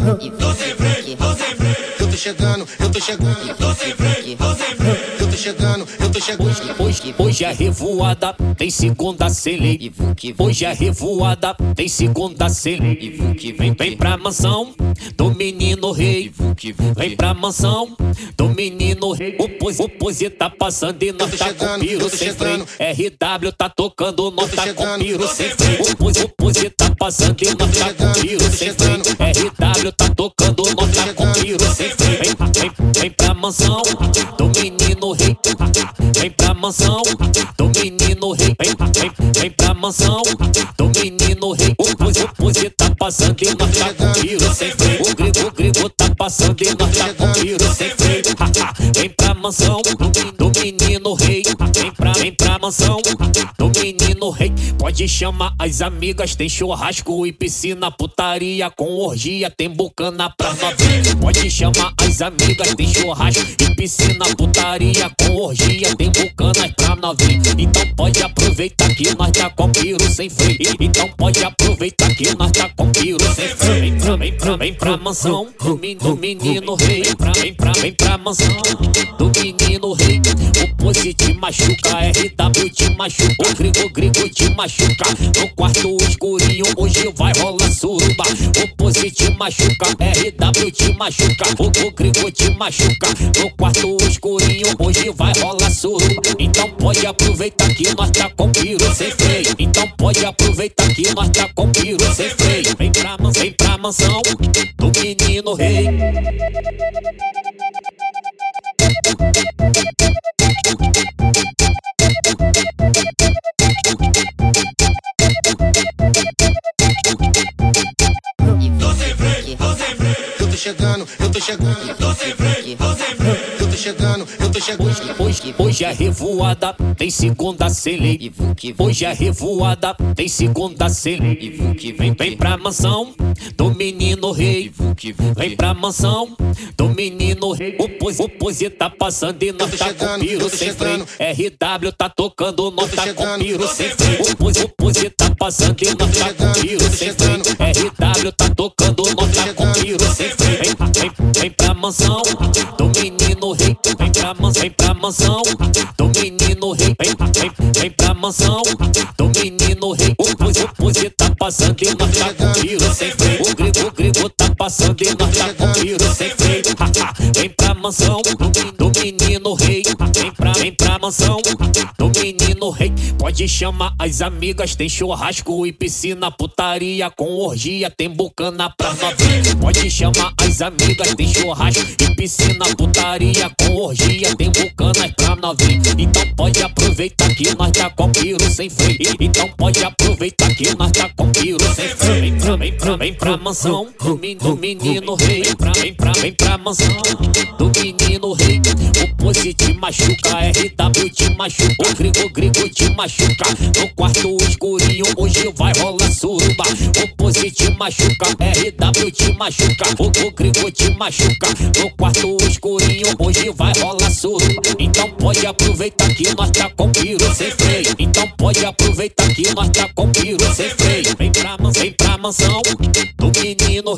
Tô sem freio, tô sem freio. Eu tô chegando, eu tô chegando. Tô sem freio, tô sem freio. Eu tô chegando, eu tô chegando. Hoje, hoje a revoada tem segunda cele. Vuk, Hoje a revoada tem segunda cele. Vuk, Vem, vem pra mansão do menino rei. Vem pra mansão do menino rei. O pos, o pose tá passando e nós tá com piro sem freio. RW tá tocando, nós tá com piro sem freio. O pose, o pose tá passando e nós tá com piro sem freio. RW tá tocando, nós tá com piro sem freio. Vem, vem, vem pra mansão do menino rei. Vem pra mansão do menino rei. Vem, vem, vem pra mansão do menino rei. O o pose tá passando e nós tá com piro sem freio. O grego, o grego tá passando e nós tá com piro sem freio. Vem pra mansão do menino rei. Vem pra, vem pra mansão do menino. Pode chamar as amigas, tem churrasco e piscina, putaria com orgia, tem bucana pra novinha. Pode chamar as amigas, tem churrasco e piscina, putaria com orgia, tem bucana pra novinha. Então pode aproveitar que nós tá com piro sem freio. Então pode aproveitar que nós tá com piro sem freio. Vem pra, vem pra, vem pra mansão do, men- do menino rei. Vem pra, vem pra, vem pra mansão do menino rei. O pose te machuca, RW te machuca, o grego, grego te machuca. No quarto escurinho hoje vai rolar suruba. O pose te machuca, RW te machuca, o, o te machuca. No quarto escurinho hoje vai rolar suruba. Então pode aproveitar que nós tá com piro sem freio. Então pode aproveitar que nós tá com piro sem freio. Vem pra, vem pra mansão do menino rei. Chegando, eu tô chegando. Tô sem freio, tô sem freio. Eu tô chegando, eu tô chegando. Hoje, hoje a revoada tem segunda E cele. Vuk, Hoje a revoada tem segunda E cele. Vuk, Vem, vem pra mansão do menino E rei. Vem pra mansão do menino rei. O pose, o pose tá passando e nós tá com chegando, piro eu tô sem freio. RW tá tocando, nós tá com chegando, piro eu sem freio. O pose, o pose tá passando e nós tá com chegando, piro eu tô sem freio. RW tá tocando, nós tá com chegando, piro sem freio. Vem, pra mansão do menino rei. Vem pra mansão, vem pra mansão do menino rei. Vem, vem, vem pra mansão do menino rei. O pose tá passando e nós tá com piro sem freio. O grego, o grego tá passando e nós tá com piro sem freio. Vem pra mansão do menino rei. Mansão do menino rei. Pode chamar as amigas, tem churrasco e piscina, putaria com orgia, tem bucana pra novinha. Pode chamar as amigas, tem churrasco e piscina, putaria com orgia, tem bucana pra novinha. Então pode aproveitar que nós tá com piro sem freio. Então pode aproveitar que nós tá com piro sem freio. Vem pra, vem pra, vem pra mansão do, men- do menino rei. Vem pra, vem pra, vem pra mansão do menino rei. O pose te machuca, RW te machuca, o grego, o grego te machuca. No quarto escurinho hoje vai rolar suruba. O te machuca, RW te machuca, o, o te machuca. No quarto escurinho hoje vai rolar suruba. Então pode aproveitar que nós tá com piro sem freio. Então pode aproveitar que nós tá com piro sem freio. Vem pra, man- vem pra mansão do menino.